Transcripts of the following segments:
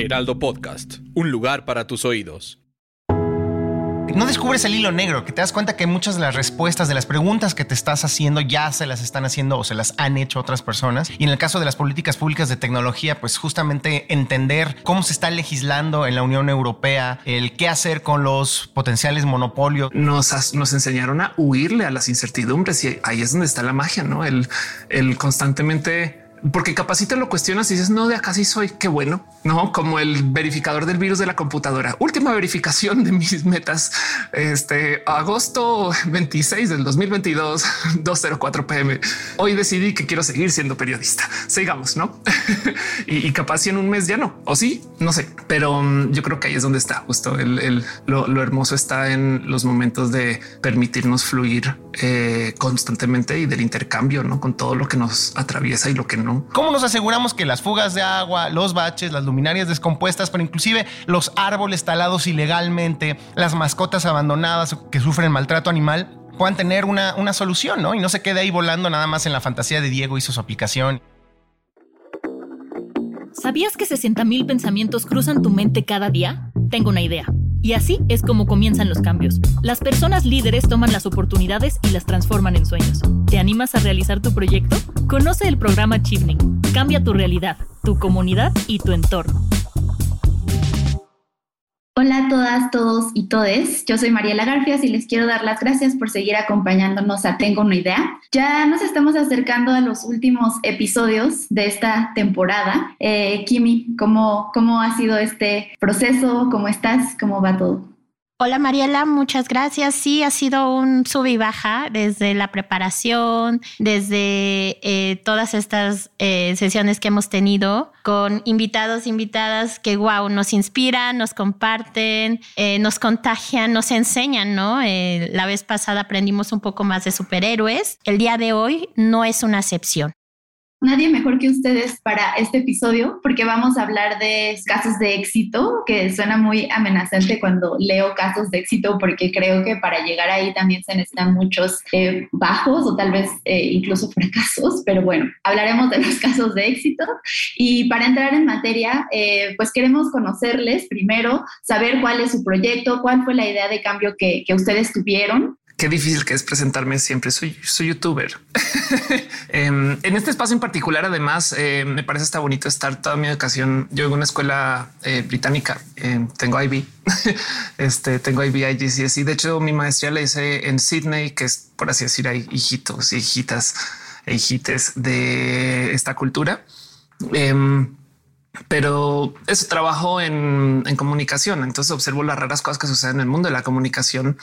Heraldo Podcast, un lugar para tus oídos. No descubres el hilo negro, que te das cuenta que muchas de las respuestas de las preguntas que te estás haciendo ya se las están haciendo o se las han hecho otras personas. Y en el caso de las políticas públicas de tecnología, pues justamente entender cómo se está legislando en la Unión Europea, el qué hacer con los potenciales monopolios. Nos, nos enseñaron a huirle a las incertidumbres y ahí es donde está la magia, ¿no? El, el constantemente porque capaz si te lo cuestionas y dices no de acá sí soy qué bueno, no como el verificador del virus de la computadora. Última verificación de mis metas. Este agosto 26 del 2022, 204 pm. Hoy decidí que quiero seguir siendo periodista. Sigamos, no? y, capaz si en un mes ya no, o sí, no sé, pero um, yo creo que ahí es donde está justo el, lo, hermoso está en los momentos de permitirnos fluir eh, constantemente y del intercambio, no con todo lo que nos atraviesa y lo que no ¿Cómo nos aseguramos que las fugas de agua, los baches, las luminarias descompuestas, pero inclusive los árboles talados ilegalmente, las mascotas abandonadas que sufren maltrato animal, puedan tener una, una solución, ¿no? Y no se quede ahí volando nada más en la fantasía de Diego y su aplicación. ¿Sabías que 60.000 pensamientos cruzan tu mente cada día? Tengo una idea. Y así es como comienzan los cambios. Las personas líderes toman las oportunidades y las transforman en sueños. ¿Te animas a realizar tu proyecto? Conoce el programa Achieving. Cambia tu realidad, tu comunidad y tu entorno. Hola a todas, todos y todes. Yo soy Mariela Garfias y les quiero dar las gracias por seguir acompañándonos a Tengo una idea. Ya nos estamos acercando a los últimos episodios de esta temporada. Eh, Kimi, ¿cómo, ¿cómo ha sido este proceso? ¿Cómo estás? ¿Cómo va todo? Hola Mariela, muchas gracias. Sí, ha sido un sub y baja desde la preparación, desde eh, todas estas eh, sesiones que hemos tenido con invitados, invitadas que, wow, nos inspiran, nos comparten, eh, nos contagian, nos enseñan, ¿no? la vez pasada aprendimos un poco más de superhéroes. El día de hoy no es una excepción nadie mejor que ustedes para este episodio porque vamos a hablar de casos de éxito, que suena muy amenazante cuando leo casos de éxito porque creo que para llegar ahí también se necesitan muchos eh, bajos o tal vez eh, incluso fracasos, pero bueno, hablaremos de los casos de éxito. Y para entrar en materia, eh, pues queremos conocerles primero, saber cuál es su proyecto, cuál fue la idea de cambio que, que ustedes tuvieron qué difícil que es presentarme siempre. Soy, soy youtuber. Em, en este espacio en particular, además, eh, me parece está bonito estar toda mi educación. Yo en una escuela eh, británica, em, tengo IB, este, tengo IB, IGCS y de hecho mi maestría la hice en Sydney, que es por así decir, hay hijitos hijitas e hijites de esta cultura. Em, pero es trabajo en, en, comunicación. Entonces observo las raras cosas que suceden en el mundo de la comunicación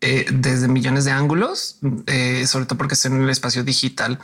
eh, desde millones de ángulos, eh, sobre todo porque estoy en el espacio digital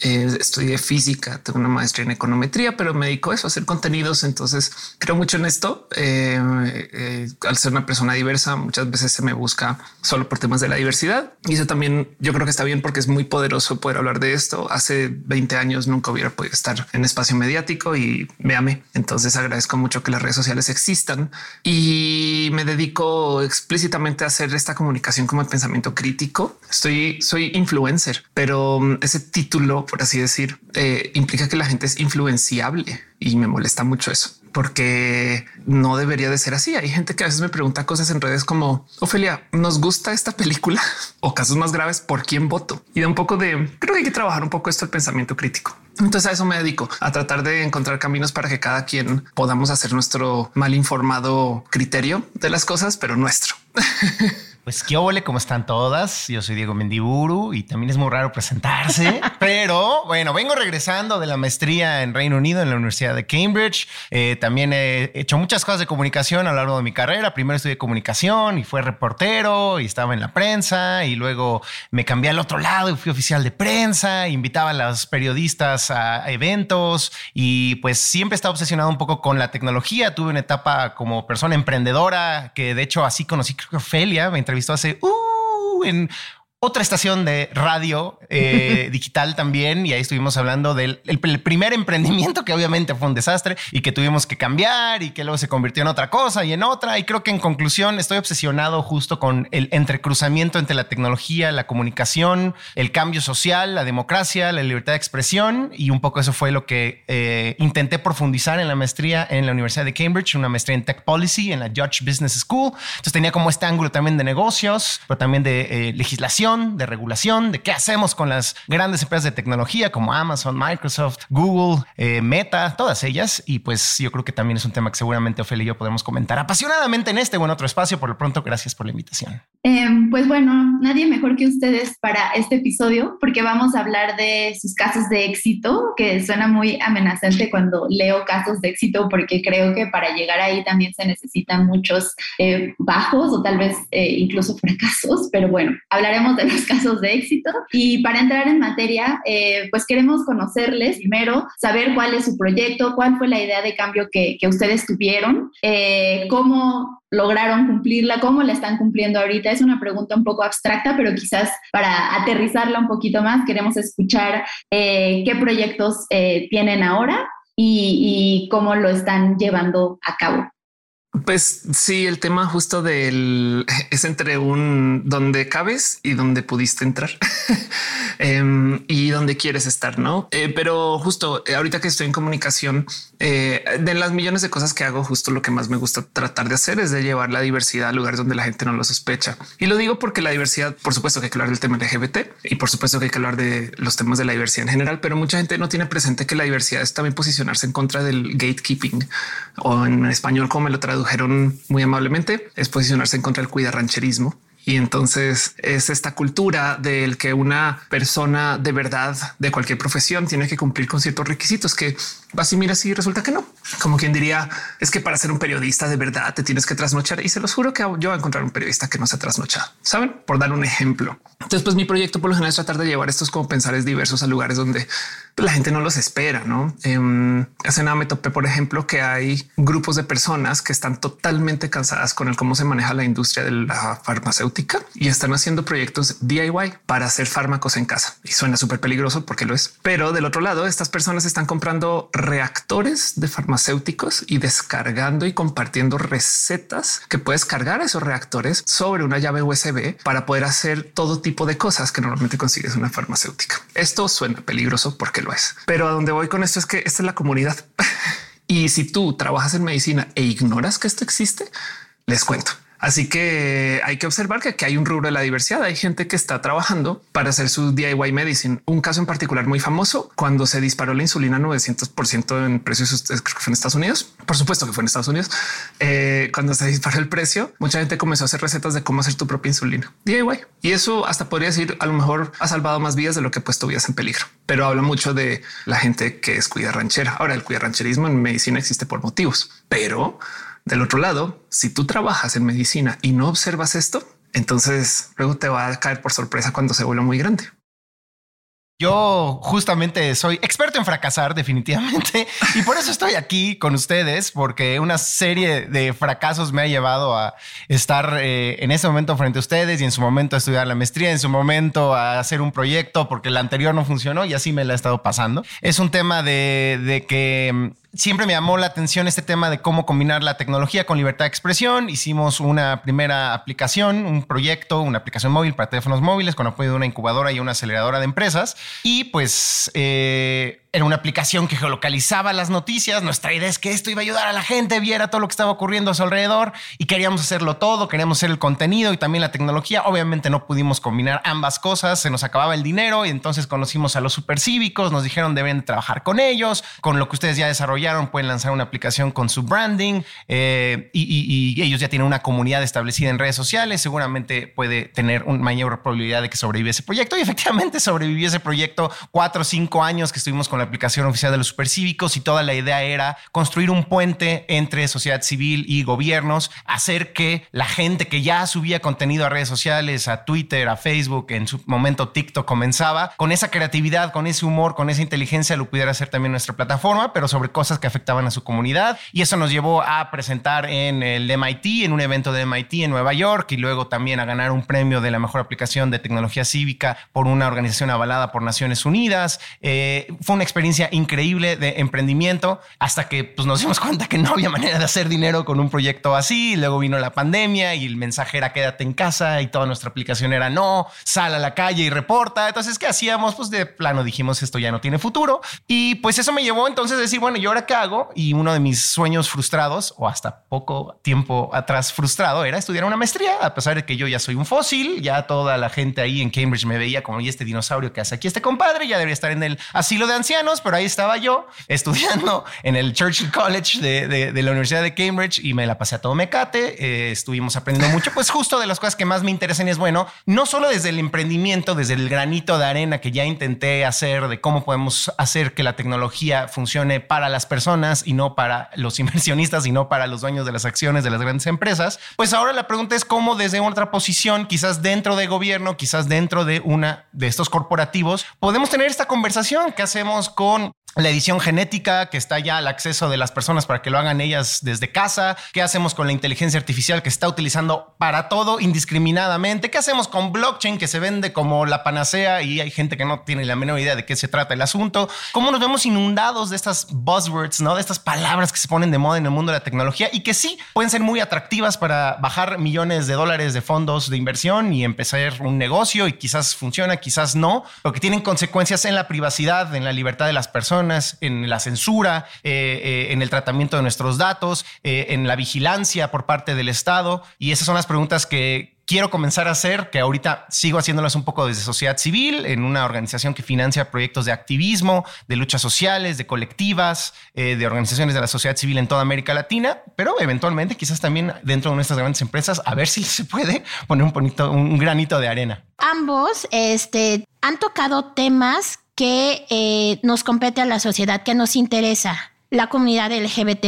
eh, estudié física, tengo una maestría en econometría, pero me dedico a eso, a hacer contenidos. Entonces creo mucho en esto. Eh, eh, al ser una persona diversa, muchas veces se me busca solo por temas de la diversidad. Y eso también yo creo que está bien porque es muy poderoso poder hablar de esto. Hace 20 años nunca hubiera podido estar en espacio mediático y véame. Entonces agradezco mucho que las redes sociales existan y me dedico explícitamente a hacer esta comunicación como el pensamiento crítico. Estoy, soy influencer, pero mm, ese título por así decir, eh, implica que la gente es influenciable y me molesta mucho eso porque no debería de ser así. Hay gente que a veces me pregunta cosas en redes como Ofelia, nos gusta esta película o casos más graves por quién voto y da un poco de creo que hay que trabajar un poco esto el pensamiento crítico. Entonces a eso me dedico a tratar de encontrar caminos para que cada quien podamos hacer nuestro mal informado criterio de las cosas, pero nuestro. Pues qué ole, ¿cómo están todas? Yo soy Diego Mendiburu y también es muy raro presentarse, pero bueno, vengo regresando de la maestría en Reino Unido en la Universidad de Cambridge. Eh, también he hecho muchas cosas de comunicación a lo largo de mi carrera. Primero estudié comunicación y fue reportero y estaba en la prensa y luego me cambié al otro lado y fui oficial de prensa, invitaba a los periodistas a eventos y pues siempre estaba obsesionado un poco con la tecnología. Tuve una etapa como persona emprendedora que de hecho así conocí creo que Ofelia, me visto hace uh, en otra estación de radio eh, digital también y ahí estuvimos hablando del el, primer emprendimiento que obviamente fue un desastre y que tuvimos que cambiar y que luego se convirtió en otra cosa y en otra y creo que en conclusión estoy obsesionado justo con el entrecruzamiento entre la tecnología, la comunicación, el cambio social, la democracia, la libertad de expresión y un poco eso fue lo que eh, intenté profundizar en la maestría en la Universidad de Cambridge, una maestría en Tech Policy en la Judge Business School. Entonces tenía como este ángulo también de negocios, pero también de eh, legislación de regulación, de qué hacemos con las grandes empresas de tecnología como Amazon, Microsoft, Google, eh, Meta, todas ellas. Y pues yo creo que también es un tema que seguramente Ofelia y yo podemos comentar apasionadamente en este o en otro espacio. Por lo pronto, gracias por la invitación. Em, pues bueno, nadie mejor que ustedes para este episodio porque vamos a hablar de sus casos de éxito, que suena muy amenazante cuando leo casos de éxito porque creo que para llegar ahí también se necesitan muchos eh, bajos o tal vez eh, incluso fracasos, pero bueno, hablaremos de los casos de éxito. Y para entrar en materia, eh, pues queremos conocerles primero, saber cuál es su proyecto, cuál fue la idea de cambio que, que ustedes tuvieron, eh, cómo lograron cumplirla, cómo la están cumpliendo ahorita. Es una pregunta un poco abstracta, pero quizás para aterrizarla un poquito más, queremos escuchar eh, qué proyectos tienen ahora y, y cómo lo están llevando a cabo. Pues sí, el tema justo del es entre un donde cabes y donde pudiste entrar em, y donde quieres estar, no? Eh, pero justo eh, ahorita que estoy en comunicación, eh, de las millones de cosas que hago, justo lo que más me gusta tratar de hacer es de llevar la diversidad a lugares donde la gente no lo sospecha. Y lo digo porque la diversidad, por supuesto que hay que hablar del tema LGBT y por supuesto que hay que hablar de los temas de la diversidad en general, pero mucha gente no tiene presente que la diversidad es también posicionarse en contra del gatekeeping o en español, como me lo tradujeron muy amablemente, es posicionarse en contra del cuidarrancherismo y entonces es esta cultura del que una persona de verdad de cualquier profesión tiene que cumplir con ciertos requisitos que vas y miras y resulta que no. Como quien diría es que para ser un periodista de verdad te tienes que trasnochar y se los juro que yo voy a encontrar un periodista que no se ha trasnochado. Saben, por dar un ejemplo. Entonces, pues mi proyecto por lo general es tratar de llevar estos como pensares diversos a lugares donde la gente no los espera. No em, hace nada me topé, por ejemplo, que hay grupos de personas que están totalmente cansadas con el cómo se maneja la industria de la farmacéutica y están haciendo proyectos DIY para hacer fármacos en casa. Y suena súper peligroso porque lo es. Pero del otro lado, estas personas están comprando reactores de farmacéuticos y descargando y compartiendo recetas que puedes cargar esos reactores sobre una llave USB para poder hacer todo tipo de cosas que normalmente consigues una farmacéutica. Esto suena peligroso porque lo es. Pero a donde voy con esto es que esta es la comunidad. y si tú trabajas en medicina e ignoras que esto existe, les cuento. Así que hay que observar que aquí hay un rubro de la diversidad. Hay gente que está trabajando para hacer su DIY medicine. Un caso en particular muy famoso cuando se disparó la insulina 900 por ciento en precios, creo que fue en Estados Unidos. Por supuesto que fue en Estados Unidos. Eh, cuando se disparó el precio, mucha gente comenzó a hacer recetas de cómo hacer tu propia insulina DIY. Y eso hasta podría decir a lo mejor ha salvado más vidas de lo que ha puesto vidas en peligro. Pero habla mucho de la gente que es cuida ranchera. Ahora el cuida rancherismo en medicina existe por motivos, pero del otro lado, si tú trabajas en medicina y no observas esto, entonces luego te va a caer por sorpresa cuando se vuelve muy grande. Yo justamente soy experto en fracasar definitivamente y por eso estoy aquí con ustedes porque una serie de fracasos me ha llevado a estar eh, en ese momento frente a ustedes y en su momento a estudiar la maestría, en su momento a hacer un proyecto porque el anterior no funcionó y así me la ha estado pasando. Es un tema de, de que mm, siempre me llamó la atención este tema de cómo combinar la tecnología con libertad de expresión. Hicimos una primera aplicación, un proyecto, una aplicación móvil para teléfonos móviles con apoyo de una incubadora y una aceleradora de empresas. Y pues... Eh, era una aplicación que geolocalizaba las noticias. Nuestra idea es que esto iba a ayudar a la gente, viera todo lo que estaba ocurriendo a su alrededor y queríamos hacerlo todo, queríamos hacer el contenido y también la tecnología. Obviamente no pudimos combinar ambas cosas, se nos acababa el dinero y entonces conocimos a los supercívicos, nos dijeron deben trabajar con ellos, con lo que ustedes ya desarrollaron pueden lanzar una aplicación con su branding eh, y, y ellos ya tienen una comunidad establecida en redes sociales, seguramente puede tener una mayor probabilidad de que sobreviva ese proyecto y efectivamente sobrevivió ese proyecto cuatro o cinco años que estuvimos con la aplicación oficial de los supercívicos y toda la idea era construir un puente entre sociedad civil y gobiernos, hacer que la gente que ya subía contenido a redes sociales, a Twitter, a Facebook, en su momento TikTok comenzaba, con esa creatividad, con ese humor, con esa inteligencia lo pudiera hacer también nuestra plataforma, pero sobre cosas que afectaban a su comunidad. Y eso nos llevó a presentar en el MIT, en un evento de MIT en Nueva York y luego también a ganar un premio de la mejor aplicación de tecnología cívica por una organización avalada por Naciones Unidas. Eh, fue una experiencia increíble de emprendimiento hasta que pues, nos dimos cuenta que no había manera de hacer dinero con un proyecto así. Luego vino la pandemia y el mensaje era quédate en casa y toda nuestra aplicación era no, sal a la calle y reporta. Entonces, ¿qué hacíamos? Pues de plano dijimos esto ya no tiene futuro. Y pues eso me llevó entonces a decir, bueno, ¿y ahora qué hago? Y uno de mis sueños frustrados, o hasta poco tiempo atrás frustrado, era estudiar una maestría, a pesar de que yo ya soy un fósil, ya toda la gente ahí en Cambridge me veía como, y este dinosaurio que hace aquí este compadre, ya debería estar en el asilo de ancianos, pero ahí estaba yo estudiando en el Churchill College de, de, la Universidad de Cambridge y me la pasé a todo mecate, eh, estuvimos aprendiendo mucho, pues justo de las cosas que más me interesan es, bueno, no solo desde el emprendimiento, desde el granito de arena que ya intenté hacer de cómo podemos hacer que la tecnología funcione para las personas y no para los inversionistas y no para los dueños de las acciones de las grandes empresas, pues ahora la pregunta es cómo desde otra posición, quizás dentro de gobierno, quizás dentro de una de estos corporativos, podemos tener esta conversación. Que hacemos con la edición genética que está ya al acceso de las personas para que lo hagan ellas desde casa, qué hacemos con la inteligencia artificial que está utilizando para todo indiscriminadamente, qué hacemos con blockchain que se vende como la panacea y hay gente que no tiene la menor idea de qué se trata el asunto, cómo nos vemos inundados de estas buzzwords, ¿no? de estas palabras que se ponen de moda en el mundo de la tecnología y que sí pueden ser muy atractivas para bajar millones de dólares de fondos de inversión y empezar un negocio y quizás funciona, quizás no, pero que tienen consecuencias en la privacidad, en la libertad de las personas en la censura, eh, eh, en el tratamiento de nuestros datos, eh, en la vigilancia por parte del Estado. Y esas son las preguntas que quiero comenzar a hacer, que ahorita sigo haciéndolas un poco desde sociedad civil, en una organización que financia proyectos de activismo, de luchas sociales, de colectivas, de organizaciones de la sociedad civil en toda América Latina, pero eventualmente quizás también dentro de nuestras grandes empresas, a ver si se puede poner un, un granito de arena. Ambos este, han tocado temas que eh, nos compete a la sociedad, que nos interesa. La comunidad LGBT,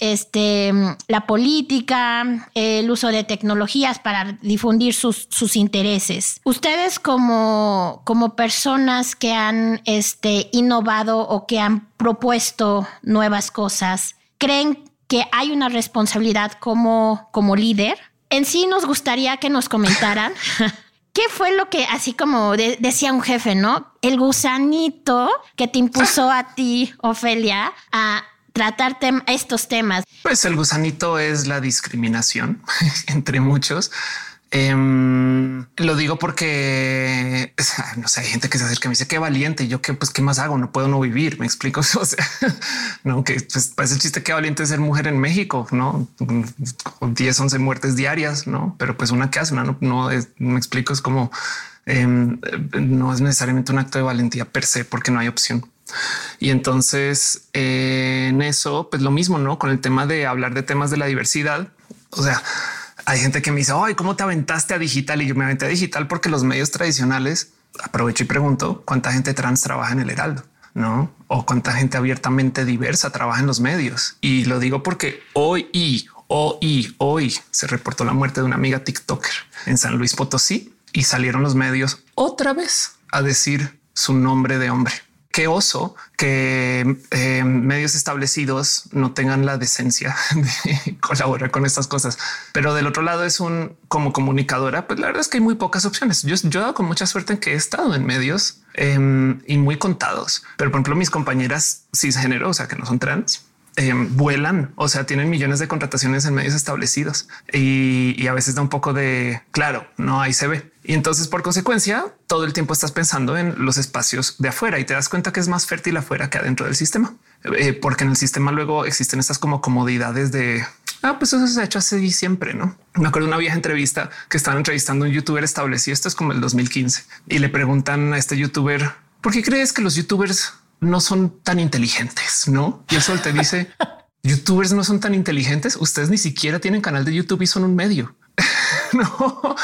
este, la política, el uso de tecnologías para difundir sus, sus intereses. Ustedes, como, como personas que han este, innovado o que han propuesto nuevas cosas, ¿creen que hay una responsabilidad como, como líder? En sí, nos gustaría que nos comentaran. ¿Qué fue lo que, así como decía un jefe, ¿no? El gusanito que te impuso a ti, Ofelia, a tratar estos temas. Pues el gusanito es la discriminación entre muchos. Em, lo digo porque no sé, hay gente que se acerca y me dice qué valiente. Y yo que pues qué más hago, no puedo no vivir. Me explico. O sea, no que pues parece chiste que valiente ser mujer en México, no 10, 11 muertes diarias, no, pero pues una que hace, no, no, me explico. Es como em, no es necesariamente un acto de valentía per se, porque no hay opción. Y entonces en eso, pues lo mismo, no con el tema de hablar de temas de la diversidad. O sea, hay gente que me dice, ay, ¿cómo te aventaste a digital? Y yo me aventé a digital porque los medios tradicionales, aprovecho y pregunto, ¿cuánta gente trans trabaja en el Heraldo? ¿No? O cuánta gente abiertamente diversa trabaja en los medios. Y lo digo porque hoy y hoy, hoy se reportó la muerte de una amiga TikToker en San Luis Potosí y salieron los medios otra vez a decir su nombre de hombre qué oso que eh, medios establecidos no tengan la decencia de colaborar con estas cosas. Pero del otro lado es un como comunicadora, pues la verdad es que hay muy pocas opciones. Yo, he dado con mucha suerte en que he estado en medios em, y muy contados, pero por ejemplo mis compañeras cisgénero, o sea que no son trans, eh, vuelan, o sea, tienen millones de contrataciones en medios establecidos y, a veces da un poco de claro, no ahí se ve. Y entonces, por consecuencia, todo el tiempo estás pensando en los espacios de afuera y te das cuenta que es más fértil afuera que adentro del sistema, eh, porque en el sistema luego existen estas como comodidades de Ah, pues eso se ha hecho así siempre, ¿no? Me acuerdo una vieja entrevista que estaban entrevistando a un youtuber establecido, esto es como el 2015, y le preguntan a este youtuber, ¿por qué crees que los youtubers no son tan inteligentes? No? Y eso te dice, youtubers no son tan inteligentes, ustedes ni siquiera tienen canal de YouTube y son un medio. no.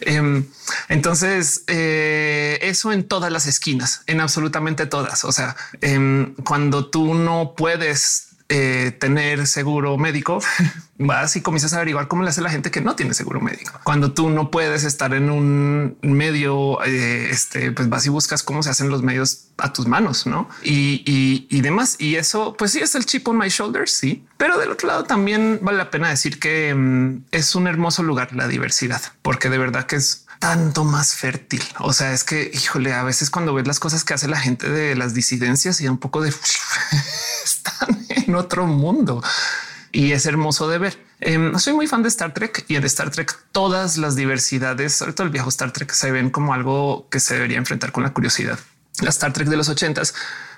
Em, entonces, eh, eso en todas las esquinas, en absolutamente todas. O sea, em, cuando tú no puedes eh, tener seguro médico, vas y comienzas a averiguar cómo le hace la gente que no tiene seguro médico. Cuando tú no puedes estar en un medio, eh, este, pues vas y buscas cómo se hacen los medios a tus manos, ¿no? Y, y, demás. Y eso, pues sí, es el chip on my shoulders, sí. Pero del otro lado también vale la pena decir que mm, es un hermoso lugar la diversidad, porque de verdad que es tanto más fértil. O sea, es que, híjole, a veces cuando ves las cosas que hace la gente de las disidencias y un poco de están en otro mundo y es hermoso de ver. Em, soy muy fan de Star Trek y en Star Trek todas las diversidades, sobre todo el viejo Star Trek, se ven como algo que se debería enfrentar con la curiosidad. La Star Trek de los ochentas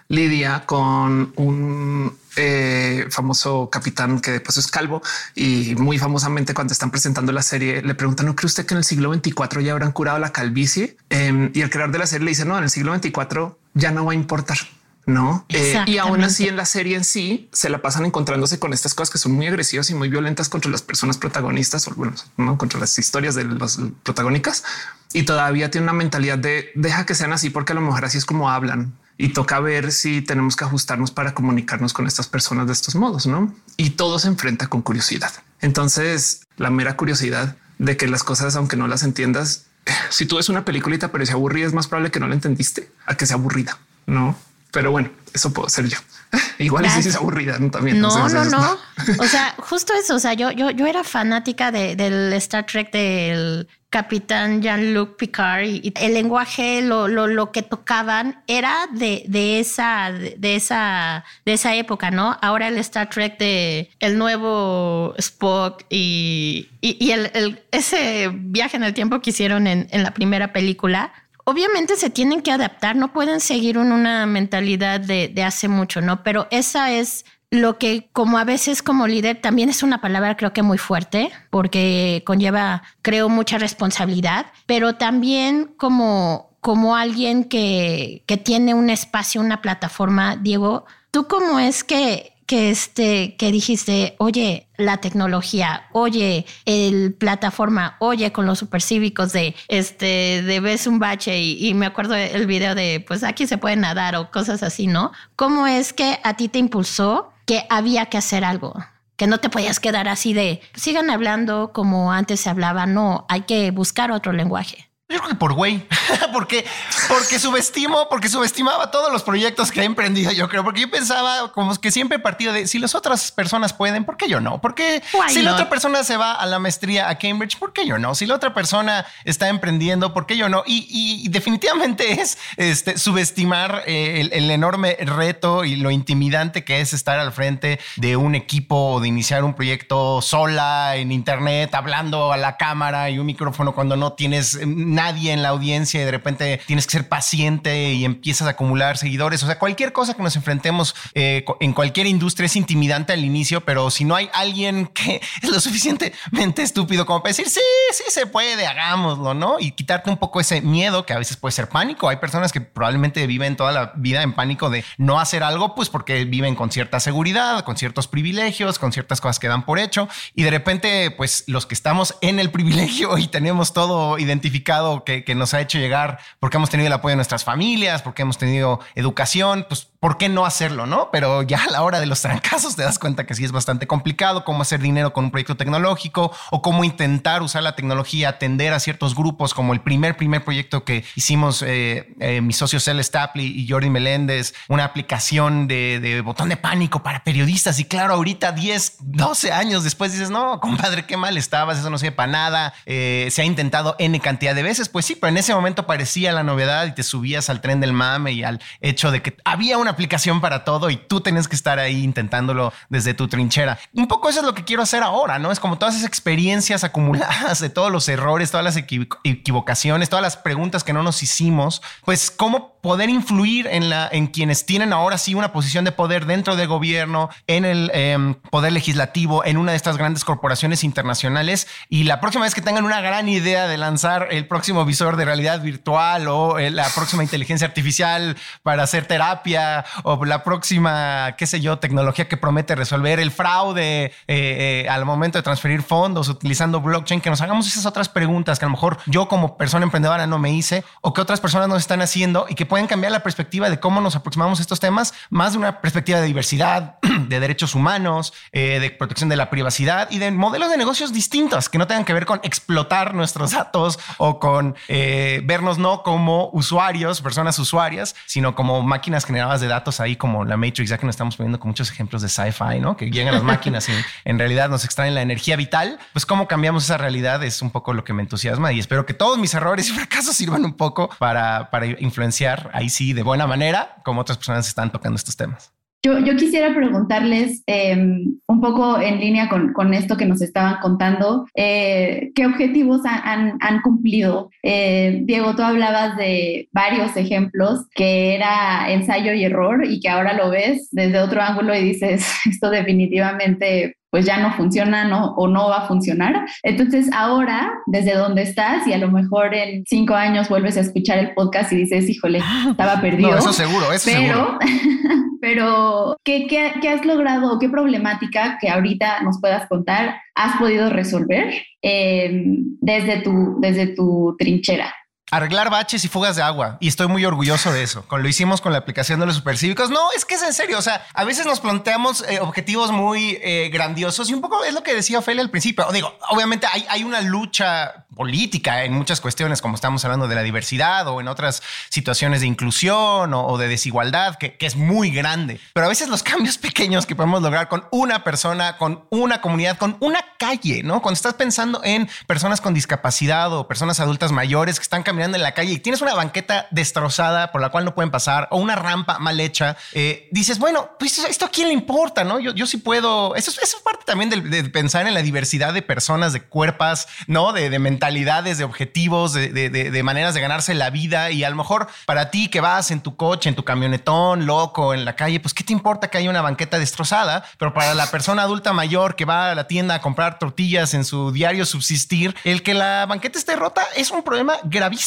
lidia con un eh, famoso capitán que después es calvo y muy famosamente cuando están presentando la serie le preguntan, ¿no cree usted que en el siglo 24 ya habrán curado la calvicie? Em, y el creador de la serie le dice, no, en el siglo 24 ya no va a importar no? Eh, y aún así en la serie en sí se la pasan encontrándose con estas cosas que son muy agresivas y muy violentas contra las personas protagonistas o bueno, no contra las historias de los protagonistas y todavía tiene una mentalidad de deja que sean así porque a lo mejor así es como hablan y toca ver si tenemos que ajustarnos para comunicarnos con estas personas de estos modos, no? Y todo se enfrenta con curiosidad. Entonces la mera curiosidad de que las cosas, aunque no las entiendas, si tú ves una película y te parece aburrida, es más probable que no la entendiste a que sea aburrida, no? pero bueno, eso puedo ser yo. Igual es aburrida ¿no? también. No, no, no. o sea, justo eso. O sea, yo, yo, yo era fanática de, del Star Trek del capitán Jean-Luc Picard y el lenguaje, lo, lo, lo, que tocaban era de, de esa, de esa, de esa época, ¿no? Ahora el Star Trek de el nuevo Spock y, y, el, el, ese viaje en el tiempo que hicieron en, en la primera película obviamente se tienen que adaptar, no pueden seguir una mentalidad de, hace mucho, ¿no? Pero esa es lo que como a veces como líder también es una palabra creo que muy fuerte porque conlleva creo mucha responsabilidad, pero también como como alguien que, que tiene un espacio, una plataforma, Diego, ¿tú cómo es que que este, que dijiste, oye, la tecnología, oye, el plataforma, oye, con los supercívicos de, este, de ves un bache y, me acuerdo el video de, pues aquí se puede nadar o cosas así, ¿no? ¿Cómo es que a ti te impulsó que había que hacer algo? Que no te podías quedar así de, sigan hablando como antes se hablaba, no, hay que buscar otro lenguaje. Yo creo que por güey, porque, porque subestimo, porque subestimaba todos los proyectos que he emprendido, yo creo, porque yo pensaba como que siempre partido de si las otras personas pueden, ¿por qué yo no? Porque si la otra persona se va a la maestría a Cambridge, ¿por qué yo no? Si la otra persona está emprendiendo, ¿por qué yo no? Y, definitivamente es este, subestimar eh, el, el, enorme reto y lo intimidante que es estar al frente de un equipo o de iniciar un proyecto sola en internet, hablando a la cámara y un micrófono cuando no tienes nadie en la audiencia y de repente tienes que ser paciente y empiezas a acumular seguidores. O sea, cualquier cosa que nos enfrentemos eh, en cualquier industria es intimidante al inicio, pero si no hay alguien que es lo suficientemente estúpido como para decir, sí, sí se puede, hagámoslo, ¿no? Y quitarte un poco ese miedo que a veces puede ser pánico. Hay personas que probablemente viven toda la vida en pánico de no hacer algo, pues porque viven con cierta seguridad, con ciertos privilegios, con ciertas cosas que dan por hecho. Y de repente, pues los que estamos en el privilegio y tenemos todo identificado, que, nos ha hecho llegar porque hemos tenido el apoyo de nuestras familias, porque hemos tenido educación, pues ¿por qué no hacerlo? No, pero ya a la hora de los trancazos te das cuenta que sí es bastante complicado cómo hacer dinero con un proyecto tecnológico o cómo intentar usar la tecnología, atender a ciertos grupos, como el primer, primer proyecto que hicimos eh, eh, mis socios Cel Stapley y Jordi Meléndez, una aplicación de, botón de pánico para periodistas. Y claro, ahorita 10, 12 años después dices, no, compadre, qué mal estabas, eso no sirve para nada. Eh, se ha intentado N cantidad de veces pues sí, pero en ese momento parecía la novedad y te subías al tren del mame y al hecho de que había una aplicación para todo y tú tienes que estar ahí intentándolo desde tu trinchera. Un poco eso es lo que quiero hacer ahora, ¿no? Es como todas esas experiencias acumuladas de todos los errores, todas las equivocaciones, todas las preguntas que no nos hicimos, pues cómo poder influir en, la, en quienes tienen ahora sí una posición de poder dentro del gobierno, en el em, poder legislativo, en una de estas grandes corporaciones internacionales. Y la próxima vez que tengan una gran idea de lanzar el próximo visor de realidad virtual o eh, la próxima inteligencia artificial para hacer terapia o la próxima, qué sé yo, tecnología que promete resolver el fraude eh, eh, al momento de transferir fondos utilizando blockchain, que nos hagamos esas otras preguntas que a lo mejor yo como persona emprendedora no me hice o que otras personas nos están haciendo y que pueden cambiar la perspectiva de cómo nos aproximamos a estos temas, más de una perspectiva de diversidad, de derechos humanos, eh, de protección de la privacidad y de modelos de negocios distintos que no tengan que ver con explotar nuestros datos o con eh, vernos no como usuarios, personas usuarias, sino como máquinas generadas de datos ahí como la Matrix, ya que nos estamos poniendo con muchos ejemplos de sci-fi, ¿no? Que llegan las máquinas y en realidad nos extraen la energía vital. Pues cómo cambiamos esa realidad es un poco lo que me entusiasma y espero que todos mis errores y fracasos sirvan un poco para, para influenciar ahí sí de buena manera como otras personas están tocando estos temas. Yo, yo quisiera preguntarles em, un poco en línea con, con, esto que nos estaban contando, eh, ¿qué objetivos han, han, cumplido? Eh, Diego, tú hablabas de varios ejemplos que era ensayo y error y que ahora lo ves desde otro ángulo y dices, esto definitivamente pues ya no funciona ¿no? o no va a funcionar. Entonces ahora, desde donde estás y a lo mejor en cinco años vuelves a escuchar el podcast y dices, híjole, estaba perdido. No, eso seguro, eso pero, seguro. pero, ¿qué, qué, qué has logrado o qué problemática que ahorita nos puedas contar has podido resolver eh, desde, tu, desde tu trinchera? Arreglar baches y fugas de agua. Y estoy muy orgulloso de eso. Con lo hicimos con la aplicación de los supercívicos. No, es que es en serio. O sea, a veces nos planteamos eh, objetivos muy eh, grandiosos y un poco es lo que decía Ophelia al principio. Digo, obviamente hay, hay, una lucha política en muchas cuestiones, como estamos hablando de la diversidad o en otras situaciones de inclusión o, de desigualdad, que, que, es muy grande. Pero a veces los cambios pequeños que podemos lograr con una persona, con una comunidad, con una calle, ¿no? Cuando estás pensando en personas con discapacidad o personas adultas mayores que están caminando en la calle y tienes una banqueta destrozada por la cual no pueden pasar o una rampa mal hecha, eh, dices, bueno, pues esto a quién le importa, ¿no? Yo, yo sí puedo, eso, es parte también de, pensar en la diversidad de personas, de cuerpos, ¿no? De, mentalidades, de objetivos, de, de, maneras de ganarse la vida y a lo mejor para ti que vas en tu coche, en tu camionetón, loco, en la calle, pues ¿qué te importa que haya una banqueta destrozada? Pero para la persona adulta mayor que va a la tienda a comprar tortillas en su diario subsistir, el que la banqueta esté rota es un problema gravísimo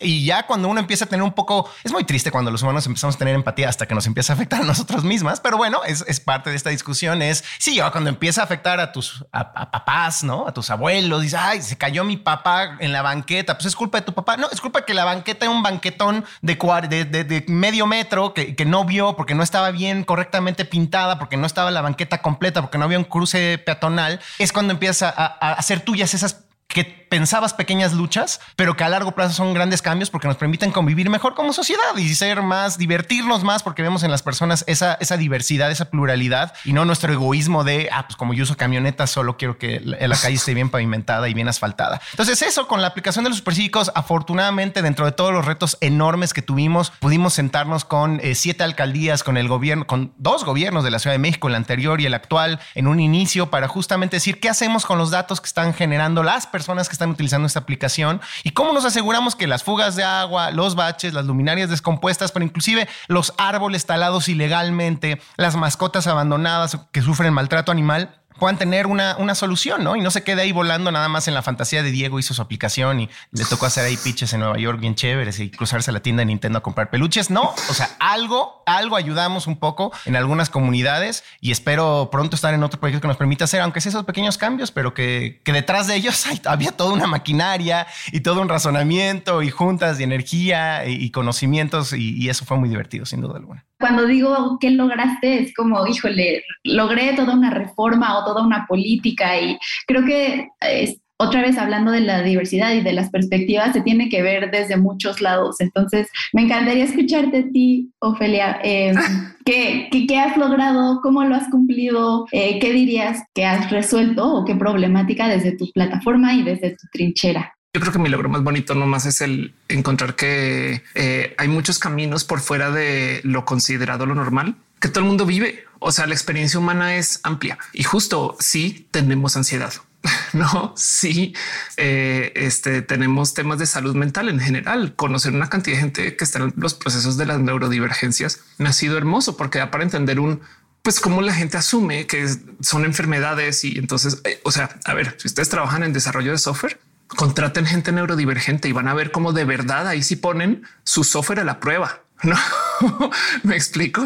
y ya cuando uno empieza a tener un poco, es muy triste cuando los humanos empezamos a tener empatía hasta que nos empieza a afectar a nosotros mismas, pero bueno, es, es parte de esta discusión. Es sí, cuando empieza a afectar a tus a, papás, no a tus abuelos, dices, ay, se cayó mi papá en la banqueta, pues es culpa de tu papá. No, es culpa que la banqueta es un banquetón de, de, de, medio metro que, que no vio porque no estaba bien correctamente pintada, porque no estaba la banqueta completa, porque no había un cruce peatonal. Es cuando empieza a, a hacer tuyas esas que pensabas pequeñas luchas, pero que a largo plazo son grandes cambios porque nos permiten convivir mejor como sociedad y ser más, divertirnos más porque vemos en las personas esa, esa diversidad, esa pluralidad y no nuestro egoísmo de, ah, pues como yo uso camionetas, solo quiero que la, calle esté bien pavimentada y bien asfaltada. Entonces eso, con la aplicación de los supercívicos, afortunadamente dentro de todos los retos enormes que tuvimos, pudimos sentarnos con eh, siete alcaldías, con el gobierno, con dos gobiernos de la Ciudad de México, el anterior y el actual, en un inicio para justamente decir qué hacemos con los datos que están generando las personas que están utilizando esta aplicación y cómo nos aseguramos que las fugas de agua, los baches, las luminarias descompuestas, pero inclusive los árboles talados ilegalmente, las mascotas abandonadas que sufren maltrato animal, puedan tener una, una, solución, ¿no? Y no se quede ahí volando nada más en la fantasía de Diego hizo su aplicación y le tocó hacer ahí pitches en Nueva York bien chéveres y cruzarse la tienda de Nintendo a comprar peluches. No, o sea, algo, algo ayudamos un poco en algunas comunidades y espero pronto estar en otro proyecto que nos permita hacer, aunque sea esos pequeños cambios, pero que, que detrás de ellos había toda una maquinaria y todo un razonamiento y juntas de energía y, conocimientos y eso fue muy divertido, sin duda alguna. Cuando digo qué lograste, es como, híjole, logré toda una reforma o toda una política y creo que es, otra vez hablando de la diversidad y de las perspectivas, se tiene que ver desde muchos lados. Entonces, me encantaría escucharte a ti, Ofelia. Eh, ¿qué, qué, has logrado? ¿Cómo lo has cumplido? Eh, ¿Qué dirías que has resuelto o qué problemática desde tu plataforma y desde tu trinchera? Yo creo que mi logro más bonito nomás es el encontrar que eh, hay muchos caminos por fuera de lo considerado lo normal que todo el mundo vive. O sea, la experiencia humana es amplia y justo si tenemos ansiedad. No, sí, eh, este, tenemos temas de salud mental en general. Conocer una cantidad de gente que está en los procesos de las neurodivergencias me ha sido hermoso porque da para entender un pues cómo la gente asume que son enfermedades y entonces, eh, o sea, a ver, si ustedes trabajan en desarrollo de software, contraten gente neurodivergente y van a ver cómo de verdad ahí sí ponen su software a la prueba. No me explico.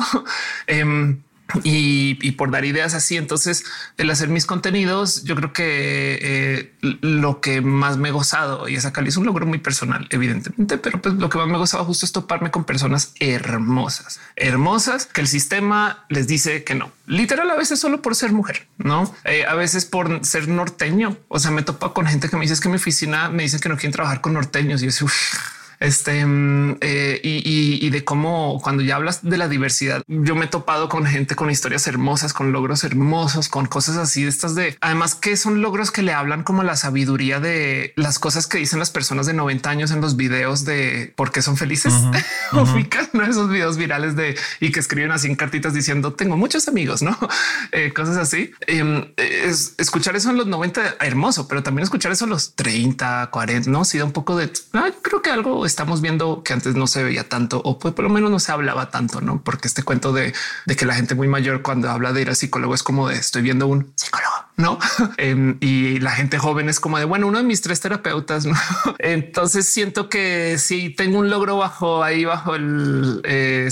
Em, y, por dar ideas así. Entonces, el hacer mis contenidos, yo creo que eh, lo que más me he gozado y esa Cali es un logro muy personal, evidentemente, pero pues lo que más me he gozado justo es toparme con personas hermosas, hermosas que el sistema les dice que no. Literal, a veces solo por ser mujer, no eh, a veces por ser norteño. O sea, me topa con gente que me dice que mi oficina me dicen que no quieren trabajar con norteños y yo este mm, eh, y, de cómo cuando ya hablas de la diversidad, yo me he topado con gente con historias hermosas, con logros hermosos, con cosas así de estas de además que son logros que le hablan como la sabiduría de las cosas que dicen las personas de 90 años en los videos de por qué son felices. Uh ¿no? esos videos virales de y que escriben así en cartitas diciendo tengo muchos amigos, no eh, cosas así. Em, es, escuchar eso en los 90 hermoso, pero también escuchar eso en los 30, 40, no? Si da un poco de ah, creo que algo estamos viendo que antes no se veía tanto o pues por lo menos no se hablaba tanto, no? Porque este cuento de, que la gente muy mayor cuando habla de ir a psicólogo es como de estoy viendo un psicólogo, no? Em, y la gente joven es como de bueno, uno de mis tres terapeutas. ¿no? Entonces siento que si tengo un logro bajo ahí bajo el eh,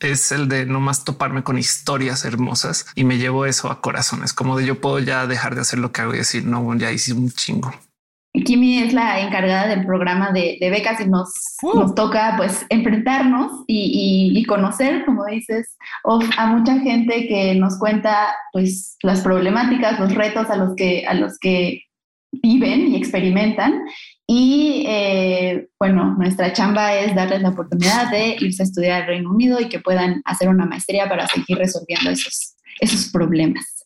es el de no más toparme con historias hermosas y me llevo eso a corazones como de yo puedo ya dejar de hacer lo que hago y decir no, ya hice un chingo. Kimi es la encargada del programa de, becas y nos, uh. nos toca pues enfrentarnos y, conocer, como dices, a mucha gente que nos cuenta pues las problemáticas, los retos a los que, a los que viven y experimentan. Y eh, bueno, nuestra chamba es darles la oportunidad de irse a estudiar al Reino Unido y que puedan hacer una maestría para seguir resolviendo esos, esos problemas.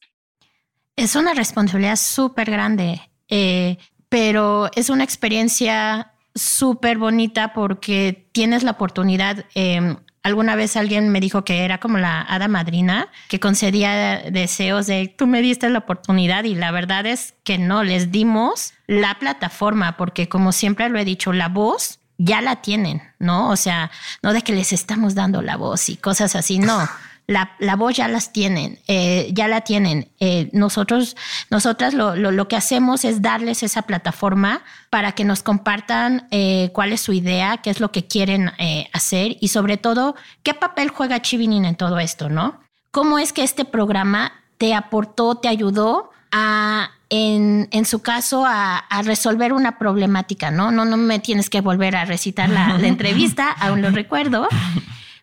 Es una responsabilidad súper grande. Eh, pero es una experiencia súper bonita porque tienes la oportunidad. Em, alguna vez alguien me dijo que era como la hada madrina que concedía deseos de tú me diste la oportunidad y la verdad es que no les dimos la plataforma porque como siempre lo he dicho, la voz ya la tienen, ¿no? O sea, no de que les estamos dando la voz y cosas así, no la, la voz ya las tienen, eh, ya la tienen. Eh, nosotros, nosotras lo, lo, que hacemos es darles esa plataforma para que nos compartan eh, cuál es su idea, qué es lo que quieren hacer y sobre todo qué papel juega Chivinin en todo esto, ¿no? ¿Cómo es que este programa te aportó, te ayudó a en, en, su caso a, a, resolver una problemática, ¿no? ¿no? No me tienes que volver a recitar la, la entrevista, aún lo recuerdo.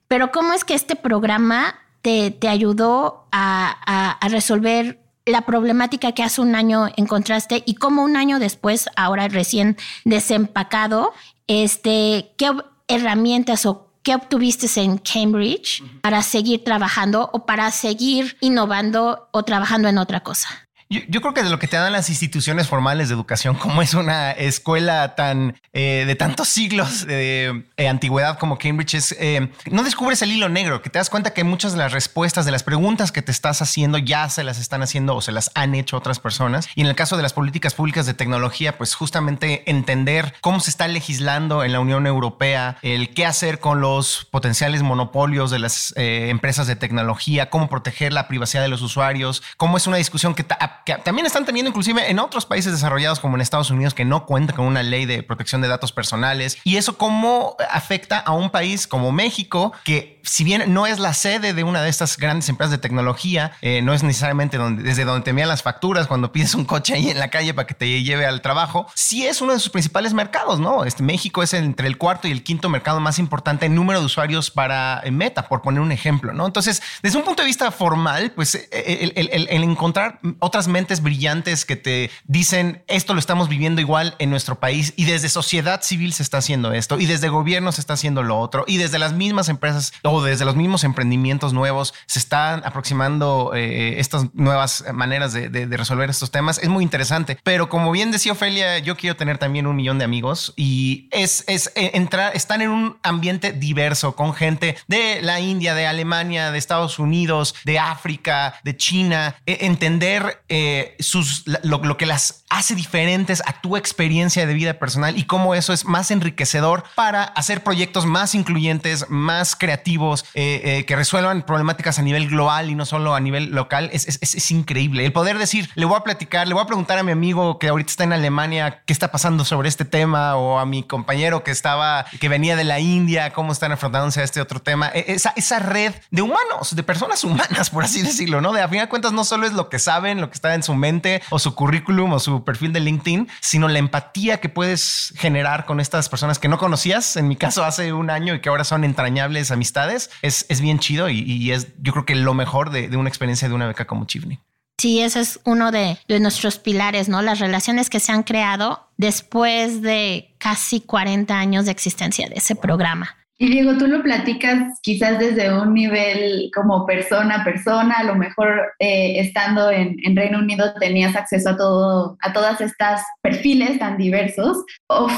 Pero ¿cómo es que este programa te, ayudó a, resolver la problemática que hace un año encontraste y cómo un año después, ahora recién desempacado, este, qué herramientas o qué obtuviste en Cambridge para seguir trabajando o para seguir innovando o trabajando en otra cosa. Yo, creo que de lo que te dan las instituciones formales de educación, como es una escuela tan eh, de tantos siglos de eh, antigüedad como Cambridge, es eh, no descubres el hilo negro, que te das cuenta que muchas de las respuestas de las preguntas que te estás haciendo ya se las están haciendo o se las han hecho otras personas. Y en el caso de las políticas públicas de tecnología, pues justamente entender cómo se está legislando en la Unión Europea, el qué hacer con los potenciales monopolios de las empresas de tecnología, cómo proteger la privacidad de los usuarios, cómo es una discusión que que también están teniendo inclusive en otros países desarrollados como en Estados Unidos que no cuentan con una ley de protección de datos personales. Y eso cómo afecta a un país como México que si bien no es la sede de una de estas grandes empresas de tecnología, eh, no es necesariamente donde, desde donde te envían las facturas cuando pides un coche ahí en la calle para que te lleve al trabajo, sí es uno de sus principales mercados, ¿no? Este, México es entre el cuarto y el quinto mercado más importante en número de usuarios para eh, Meta, por poner un ejemplo, ¿no? Entonces, desde un punto de vista formal, pues eh, el, el encontrar otras mentes brillantes que te dicen esto lo estamos viviendo igual en nuestro país y desde sociedad civil se está haciendo esto y desde gobierno se está haciendo lo otro y desde las mismas empresas o desde los mismos emprendimientos nuevos se están aproximando eh, estas nuevas maneras de, de, resolver estos temas. Es muy interesante, pero como bien decía Ofelia, yo quiero tener también un millón de amigos y es, es eh, entrar, están en un ambiente diverso con gente de la India, de Alemania, de Estados Unidos, de África, de China, e, entender eh, sus, lo, que las hace diferentes a tu experiencia de vida personal y cómo eso es más enriquecedor para hacer proyectos más incluyentes, más creativos, eh, eh, que resuelvan problemáticas a nivel global y no solo a nivel local. Es, es, increíble. El poder decir, le voy a platicar, le voy a preguntar a mi amigo que ahorita está en Alemania qué está pasando sobre este tema o a mi compañero que estaba, que venía de la India, cómo están afrontándose a este otro tema. E, esa, esa red de humanos, de personas humanas, por así decirlo, ¿no? De a fin de cuentas no solo es lo que saben, lo que en su mente o su currículum o su perfil de LinkedIn, sino la empatía que puedes generar con estas personas que no conocías, en mi caso hace un año y que ahora son entrañables amistades, es, es bien chido y, es yo creo que lo mejor de, de una experiencia de una beca como Chivney. Sí, ese es uno de, de, nuestros pilares, ¿no? Las relaciones que se han creado después de casi 40 años de existencia de ese programa. Y Diego, tú lo platicas quizás desde un nivel como persona a persona, a lo mejor eh, estando en, Reino Unido tenías acceso a todo, a todas estas perfiles tan diversos.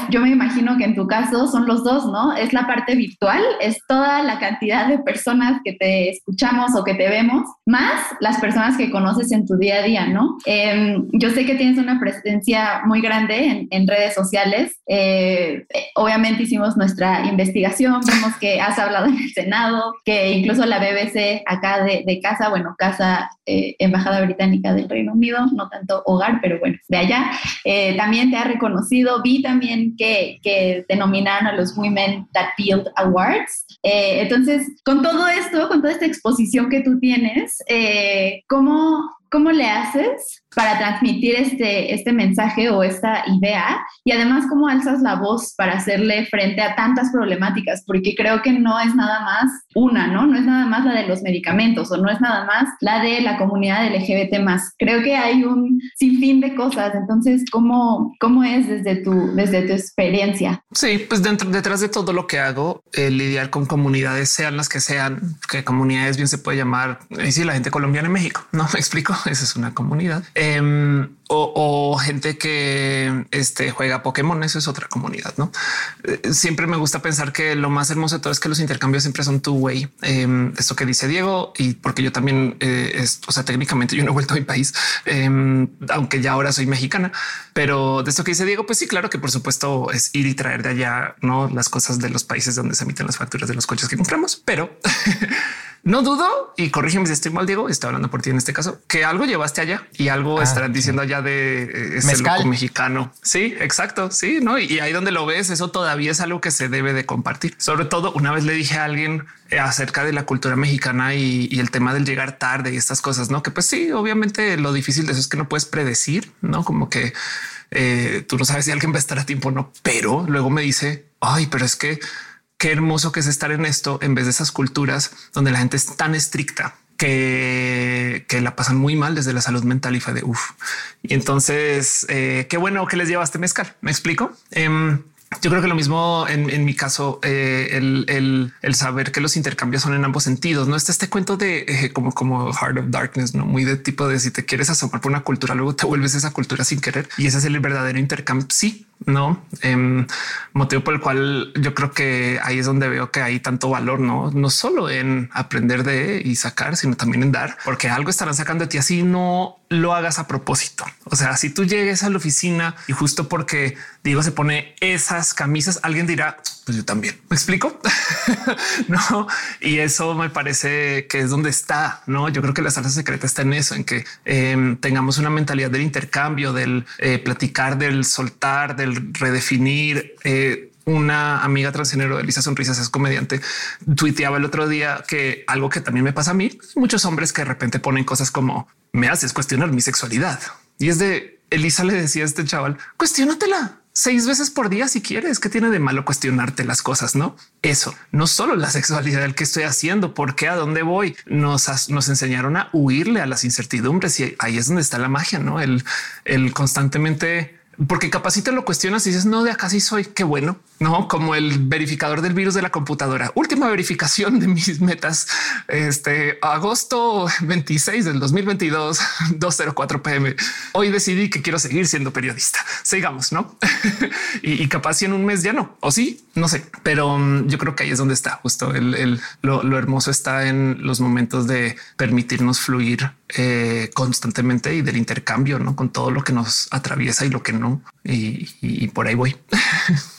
yo me imagino que en tu caso son los dos, ¿no? Es la parte virtual, es toda la cantidad de personas que te escuchamos o que te vemos, más las personas que conoces en tu día a día, ¿no? Em, yo sé que tienes una presencia muy grande en, redes sociales. Eh, obviamente hicimos nuestra investigación que has hablado en el Senado, que incluso la BBC acá de, casa, bueno, casa eh, Embajada Británica del Reino Unido, no tanto hogar, pero bueno, de allá, eh, también te ha reconocido. Vi también que, que te nominaron a los Women That Build Awards. Eh, entonces, con todo esto, con toda esta exposición que tú tienes, ¿cómo, ¿cómo le haces para transmitir este, este mensaje o esta idea y además cómo alzas la voz para hacerle frente a tantas problemáticas, porque creo que no es nada más una, ¿no? No es nada más la de los medicamentos o no es nada más la de la comunidad LGBT más. Creo que hay un sinfín de cosas, entonces, ¿cómo, cómo es desde tu, desde tu experiencia? Sí, pues dentro, detrás de todo lo que hago, eh, lidiar con comunidades, sean las que sean, que comunidades bien se puede llamar, y si la gente colombiana en México, ¿no? Me explico, esa es una comunidad. Um, o, gente que este, juega Pokémon, eso es otra comunidad, ¿no? Eh, siempre me gusta pensar que lo más hermoso de todo es que los intercambios siempre son two way. Em, esto que dice Diego y porque yo también, eh, o sea, técnicamente yo no he vuelto a mi país, em, aunque ya ahora soy mexicana, pero de esto que dice Diego, pues sí, claro que por supuesto es ir y traer de allá, no las cosas de los países donde se emiten las facturas de los coches que compramos, pero No dudo y corrígeme si estoy mal, Diego. Está hablando por ti en este caso que algo llevaste allá y algo ah, estarán diciendo allá de eh, ese loco mexicano. Sí, exacto. Sí, no. Y ahí donde lo ves, eso todavía es algo que se debe de compartir. Sobre todo una vez le dije a alguien eh, acerca de la cultura mexicana y, el tema del llegar tarde y estas cosas, no? Que pues sí, obviamente lo difícil de eso es que no puedes predecir, no como que eh, tú no sabes si alguien va a estar a tiempo o no, pero luego me dice, ay, pero es que qué hermoso que es estar en esto en vez de esas culturas donde la gente es tan estricta que, que la pasan muy mal desde la salud mental y fue de uff. Y entonces, eh, qué bueno que les llevaste mezcal. Me explico. Em, yo creo que lo mismo en, mi caso, eh, el, el, saber que los intercambios son en ambos sentidos. No está este cuento de eh, como, como Heart of Darkness, no muy de tipo de si te quieres asomar por una cultura, luego te vuelves esa cultura sin querer y ese es el verdadero intercambio. Sí, no eh, motivo por el cual yo creo que ahí es donde veo que hay tanto valor, no, no solo en aprender de y sacar, sino también en dar, porque algo estarán sacando de ti así no lo hagas a propósito. O sea, si tú llegues a la oficina y justo porque digo se pone esas camisas, alguien dirá, pues yo también me explico. no, y eso me parece que es donde está. No, yo creo que la salsa secreta está en eso, en que em, tengamos una mentalidad del intercambio, del eh, platicar, del soltar, del redefinir. Eh, una amiga transgénero, Elisa Sonrisas, es comediante, tuiteaba el otro día que algo que también me pasa a mí, muchos hombres que de repente ponen cosas como me haces cuestionar mi sexualidad. Y es de Elisa le decía a este chaval, cuestionatela seis veces por día si quieres. ¿Qué tiene de malo cuestionarte las cosas? No, eso no solo la sexualidad, el que estoy haciendo, por qué, a dónde voy. Nos, nos enseñaron a huirle a las incertidumbres y ahí es donde está la magia, no el, el constantemente porque te lo cuestionas y dices no de acá sí soy qué bueno, no como el verificador del virus de la computadora. Última verificación de mis metas. Este agosto 26 del 2022, 204 pm. Hoy decidí que quiero seguir siendo periodista. Sigamos, no? y, capaz si en un mes ya no, o sí, no sé, pero um, yo creo que ahí es donde está justo el, lo, lo hermoso está en los momentos de permitirnos fluir eh, constantemente y del intercambio ¿no? con todo lo que nos atraviesa y lo que no. Y, por ahí voy.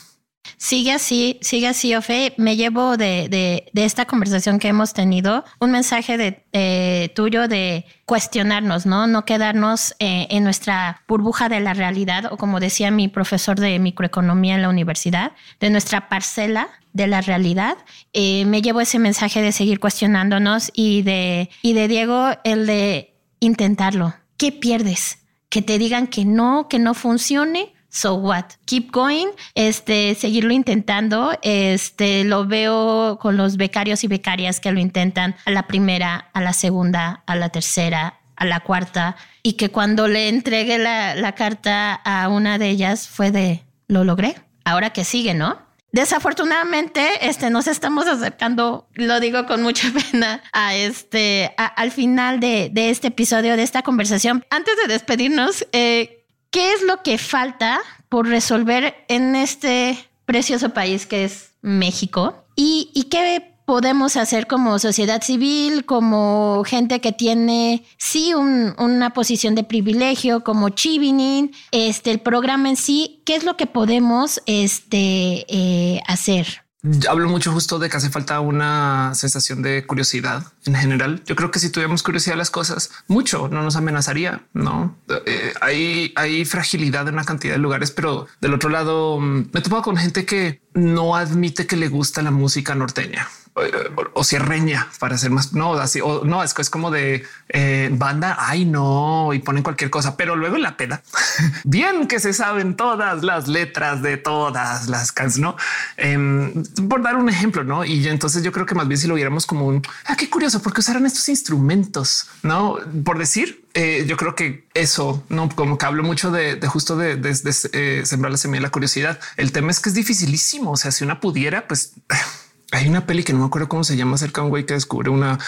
Sigue así, sigue así, Ofe. Me llevo de, esta conversación que hemos tenido un mensaje de, tuyo de cuestionarnos, no, no quedarnos eh, en nuestra burbuja de la realidad o como decía mi profesor de microeconomía en la universidad, de nuestra parcela de la realidad. Eh, me llevo ese mensaje de seguir cuestionándonos y de, y de Diego el de intentarlo. ¿Qué pierdes? Que te digan que no, que no funcione. So what? Keep going, este, seguirlo intentando. Este, lo veo con los becarios y becarias que lo intentan a la primera, a la segunda, a la tercera, a la cuarta, y que cuando le entregué la, carta a una de ellas fue de, lo logré. Ahora que sigue, ¿no? Desafortunadamente, este, nos estamos acercando, lo digo con mucha pena, a este, al final de, este episodio, de esta conversación. Antes de despedirnos, eh, ¿qué es lo que falta por resolver en este precioso país que es México? ¿Y, qué podemos hacer como sociedad civil, como gente que tiene sí una posición de privilegio, como Chivinin, este, el programa en sí, ¿qué es lo que podemos este, eh, hacer? Hablo mucho justo de que hace falta una sensación de curiosidad en general. Yo creo que si tuviéramos curiosidad las cosas, mucho no nos amenazaría. No eh, hay, hay fragilidad en una cantidad de lugares, pero del otro lado mm, me he topado con gente que no admite que le gusta la música norteña o cierreña para ser más no así o no es, es como de eh, banda. Ay, no, y ponen cualquier cosa, pero luego la peda bien que se saben todas las letras de todas las canciones, no em, por dar un ejemplo, no? Y entonces yo creo que más bien si lo viéramos como un ah, qué curioso, porque usarán estos instrumentos, no por decir. Eh, yo creo que eso no como que hablo mucho de, justo de, eh, sembrar la semilla de la curiosidad. El tema es que es dificilísimo. O sea, si una pudiera, pues hay una peli que no me acuerdo cómo se llama acerca de un güey que descubre una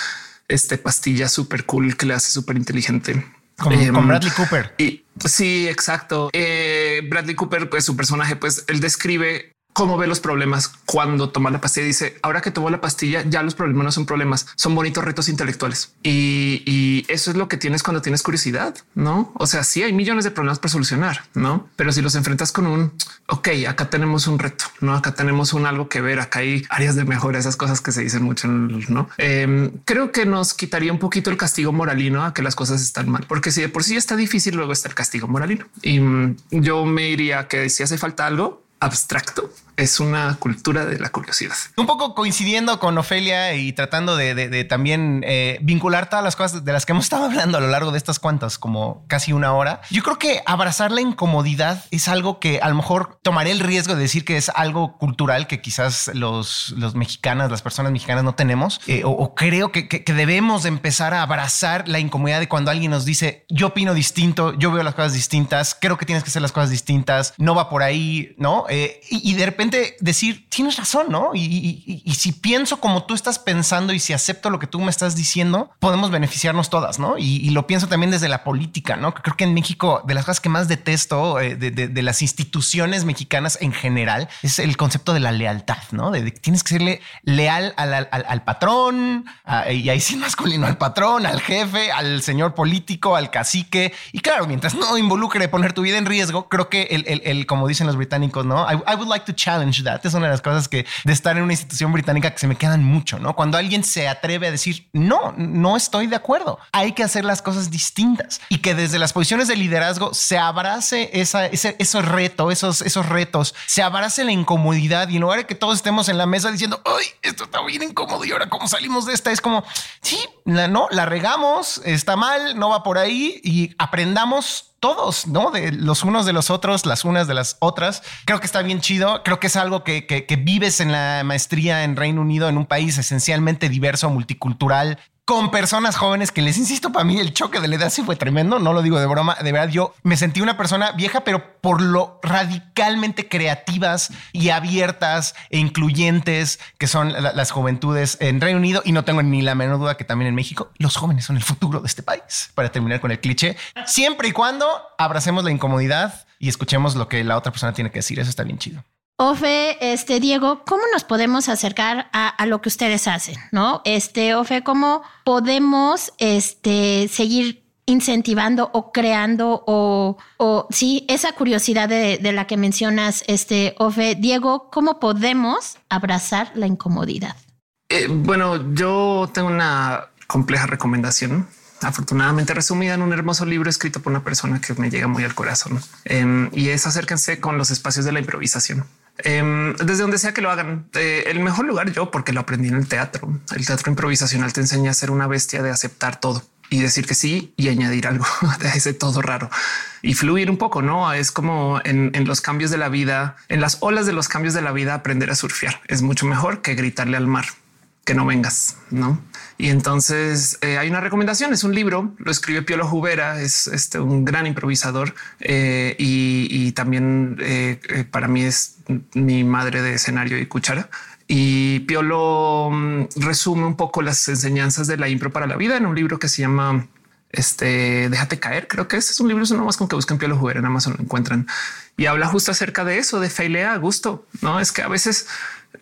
este, pastilla súper cool que le hace súper inteligente. Con, em, Bradley Cooper. Y sí, exacto. Eh, Bradley Cooper, pues su personaje, pues él describe cómo ve los problemas cuando toma la pastilla. Dice ahora que tomó la pastilla, ya los problemas no son problemas, son bonitos retos intelectuales. Y, eso es lo que tienes cuando tienes curiosidad, no? O sea, sí hay millones de problemas por solucionar, no? Pero si los enfrentas con un ok, acá tenemos un reto, no? Acá tenemos un algo que ver. Acá hay áreas de mejora, esas cosas que se dicen mucho, no? Em, creo que nos quitaría un poquito el castigo moralino a que las cosas están mal, porque si de por sí está difícil, luego está el castigo moralino. Y mm, yo me iría que si hace falta algo abstracto, es una cultura de la curiosidad. Un poco coincidiendo con Ofelia y tratando de, también eh, vincular todas las cosas de las que hemos estado hablando a lo largo de estas cuantas, como casi una hora. Yo creo que abrazar la incomodidad es algo que a lo mejor tomaré el riesgo de decir que es algo cultural que quizás los, los mexicanas, las personas mexicanas no tenemos, eh, o, creo que, que, debemos empezar a abrazar la incomodidad de cuando alguien nos dice yo opino distinto, yo veo las cosas distintas, creo que tienes que hacer las cosas distintas, no va por ahí, ¿no? Eh, y de repente decir, tienes razón, ¿no? Y, si pienso como tú estás pensando y si acepto lo que tú me estás diciendo, podemos beneficiarnos todas, ¿no? Y, lo pienso también desde la política, ¿no? Creo que en México, de las cosas que más detesto eh, de, las instituciones mexicanas en general, es el concepto de la lealtad, ¿no? De, que tienes que serle leal al, patrón, y ahí sí masculino, al patrón, al jefe, al señor político, al cacique. Y claro, mientras no involucre poner tu vida en riesgo, creo que el, como dicen los británicos, ¿no? I would like to challenge es una de las cosas que de estar en una institución británica que se me quedan mucho, ¿no? Cuando alguien se atreve a decir, no, no estoy de acuerdo, hay que hacer las cosas distintas y que desde las posiciones de liderazgo se abrace esa, ese, esos retos, esos, esos retos, se abrace la incomodidad y en lugar de que todos estemos en la mesa diciendo, ay, esto está bien incómodo y ahora cómo salimos de esta, es como, sí, no, la regamos, está mal, no va por ahí y aprendamos todos, ¿no? De los unos de los otros, las unas de las otras. Creo que está bien chido. Creo que es algo que, que vives en la maestría en Reino Unido, en un país esencialmente diverso, multicultural, con personas jóvenes que les insisto, para mí el choque de la edad sí fue tremendo, no lo digo de broma, de verdad yo me sentí una persona vieja, pero por lo radicalmente creativas y abiertas e incluyentes que son las juventudes en Reino Unido y no tengo ni la menor duda que también en México los jóvenes son el futuro de este país. Para terminar con el cliché, siempre y cuando abracemos la incomodidad y escuchemos lo que la otra persona tiene que decir, eso está bien chido. Ofe, este, Diego, ¿cómo nos podemos acercar a, lo que ustedes hacen? ¿No? Este, Ofe, ¿cómo podemos este, seguir incentivando o creando o, o sí, esa curiosidad de, la que mencionas, este, Ofe. Diego, ¿cómo podemos abrazar la incomodidad? Eh, bueno, yo tengo una compleja recomendación afortunadamente resumida en un hermoso libro escrito por una persona que me llega muy al corazón em, y es acérquense con los espacios de la improvisación. Em, desde donde sea que lo hagan. Eh, el mejor lugar yo, porque lo aprendí en el teatro. El teatro improvisacional te enseña a ser una bestia de aceptar todo y decir que sí y añadir algo de ese todo raro y fluir un poco. No es como en, los cambios de la vida, en las olas de los cambios de la vida, aprender a surfear es mucho mejor que gritarle al mar que no vengas, no? Y entonces eh, hay una recomendación. Es un libro, lo escribe Piolo Jubera, es este, un gran improvisador eh, y, también para mí es mi madre de escenario y cuchara. Y Piolo mm, resume un poco las enseñanzas de la impro para la vida en un libro que se llama este Déjate caer. Creo que este es un libro, no más con que busquen Piolo Juber en Amazon lo encuentran y habla justo acerca de eso, de failea a gusto. No es que a veces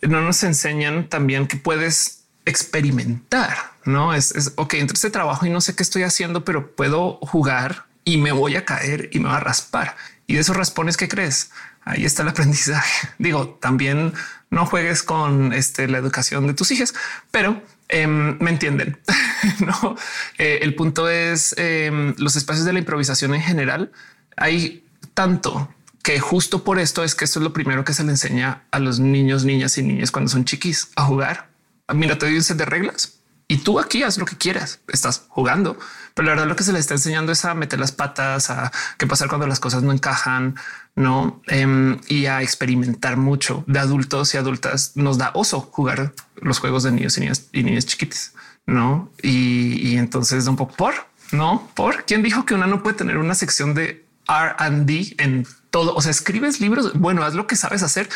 no nos enseñan también que puedes experimentar. No es, es ok, entre este trabajo y no sé qué estoy haciendo, pero puedo jugar y me voy a caer y me va a raspar. Y de esos raspones que crees, ahí está el aprendizaje. Digo, también no juegues con este, la educación de tus hijas, pero em, me entienden. no, eh, el punto es em, los espacios de la improvisación en general. Hay tanto que justo por esto es que esto es lo primero que se le enseña a los niños, niñas y niñas cuando son chiquis a jugar. Mira, te doy un set de reglas y tú aquí haz lo que quieras. Estás jugando, pero la verdad lo que se le está enseñando es a meter las patas, a qué pasar cuando las cosas no encajan, no em, y a experimentar mucho de adultos y adultas. Nos da oso jugar los juegos de niños y niñas y chiquitas, no? Y, y entonces un poco por no por quién dijo que una no puede tener una sección de R&D en todo. O sea, escribes libros. Bueno, haz lo que sabes hacer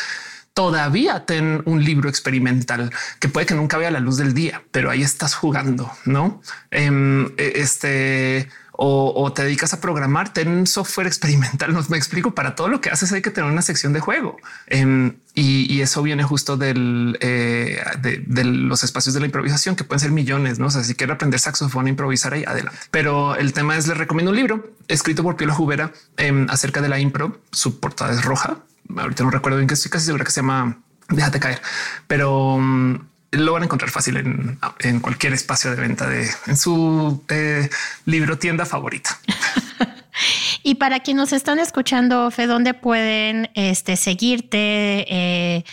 todavía ten un libro experimental que puede que nunca vea la luz del día, pero ahí estás jugando, no? Em, e, este o, te dedicas a programar, ten software experimental. No me explico. Para todo lo que haces hay que tener una sección de juego em, y, eso viene justo del, eh, de, los espacios de la improvisación que pueden ser millones. No o sea, si quiero aprender saxofón, improvisar ahí adelante. Pero el tema es les recomiendo un libro escrito por Piolo Jubera em, acerca de la impro. Su portada es roja ahorita no recuerdo bien que estoy casi segura que se llama Déjate caer, pero mm, lo van a encontrar fácil en, cualquier espacio de venta de en su eh, libro tienda favorita. y para quienes nos están escuchando, Fe, ¿dónde pueden este, seguirte eh,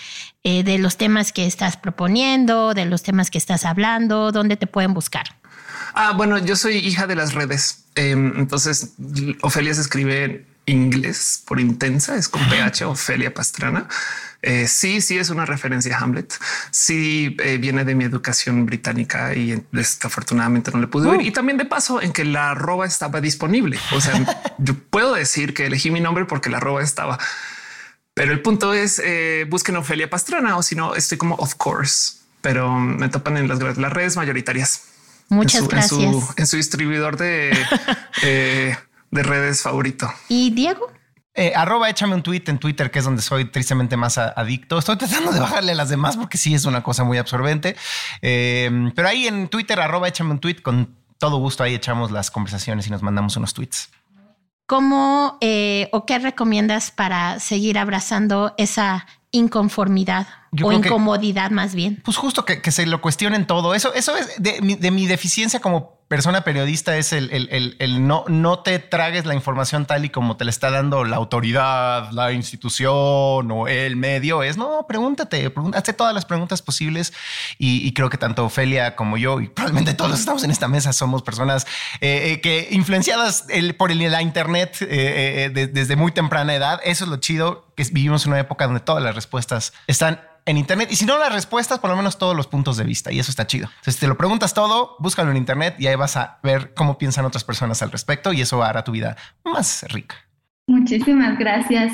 eh, de los temas que estás proponiendo, de los temas que estás hablando? ¿Dónde te pueden buscar? Ah, bueno, yo soy hija de las redes. Em, entonces, Ofelia se escribe inglés por intensa, es con PH Ofelia Pastrana. Eh, sí, sí es una referencia a Hamlet. Sí eh, viene de mi educación británica y desafortunadamente no le pude ver. Uh. Y también de paso en que la arroba estaba disponible. O sea, yo puedo decir que elegí mi nombre porque la arroba estaba. Pero el punto es eh, busquen Ofelia Pastrana o si no estoy como of course, pero me topan en las, las redes mayoritarias. Muchas gracias. En su, distribuidor de de redes favorito. ¿Y Diego? Eh, arroba échame un tweet en Twitter, que es donde soy tristemente más adicto. Estoy tratando de bajarle a las demás porque sí es una cosa muy absorbente. Eh, pero ahí en Twitter, arroba échame un tweet, con todo gusto ahí echamos las conversaciones y nos mandamos unos tweets. ¿Cómo eh, o qué recomiendas para seguir abrazando esa inconformidad o incomodidad más bien. Pues justo que, que, se lo cuestionen todo. Eso, eso es de, de mi deficiencia como persona periodista es el, el, el, no, no te tragues la información tal y como te la está dando la autoridad, la institución o el medio. Es no, pregúntate, hazte todas las preguntas posibles. Y, creo que tanto Ofelia como yo, y probablemente todos los que estamos en esta mesa, somos personas eh, eh, que influenciadas por la Internet eh, desde muy temprana edad. Eso es lo chido, que vivimos en una época donde todas las respuestas están en Internet. Y si no las respuestas, por lo menos todos los puntos de vista. Y eso está chido. Entonces, si te lo preguntas todo, búscalo en Internet y ahí vas a ver cómo piensan otras personas al respecto y eso hará tu vida más rica. Muchísimas gracias.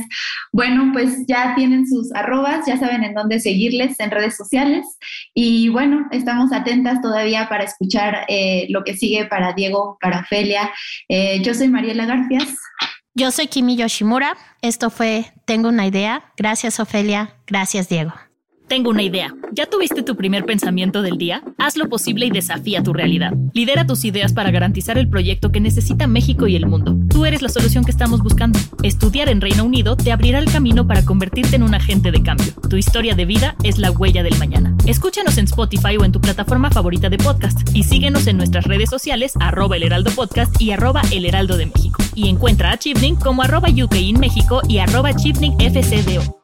Bueno, pues ya tienen sus arrobas, ya saben en dónde seguirles en redes sociales. Y bueno, estamos atentas todavía para escuchar eh, lo que sigue para Diego, para Ofelia. Eh, yo soy Mariela Garfias. Yo soy Kimi Yoshimura. Esto fue Tengo una idea. Gracias, Ofelia. Gracias, Diego. Tengo una idea. ¿Ya tuviste tu primer pensamiento del día? Haz lo posible y desafía tu realidad. Lidera tus ideas para garantizar el proyecto que necesita México y el mundo. Tú eres la solución que estamos buscando. Estudiar en Reino Unido te abrirá el camino para convertirte en un agente de cambio. Tu historia de vida es la huella del mañana. Escúchanos en Spotify o en tu plataforma favorita de podcast y síguenos en nuestras redes sociales arroba el heraldo podcast y arroba el heraldo de México. Y encuentra a Chipning como arroba UK y arroba FCDO.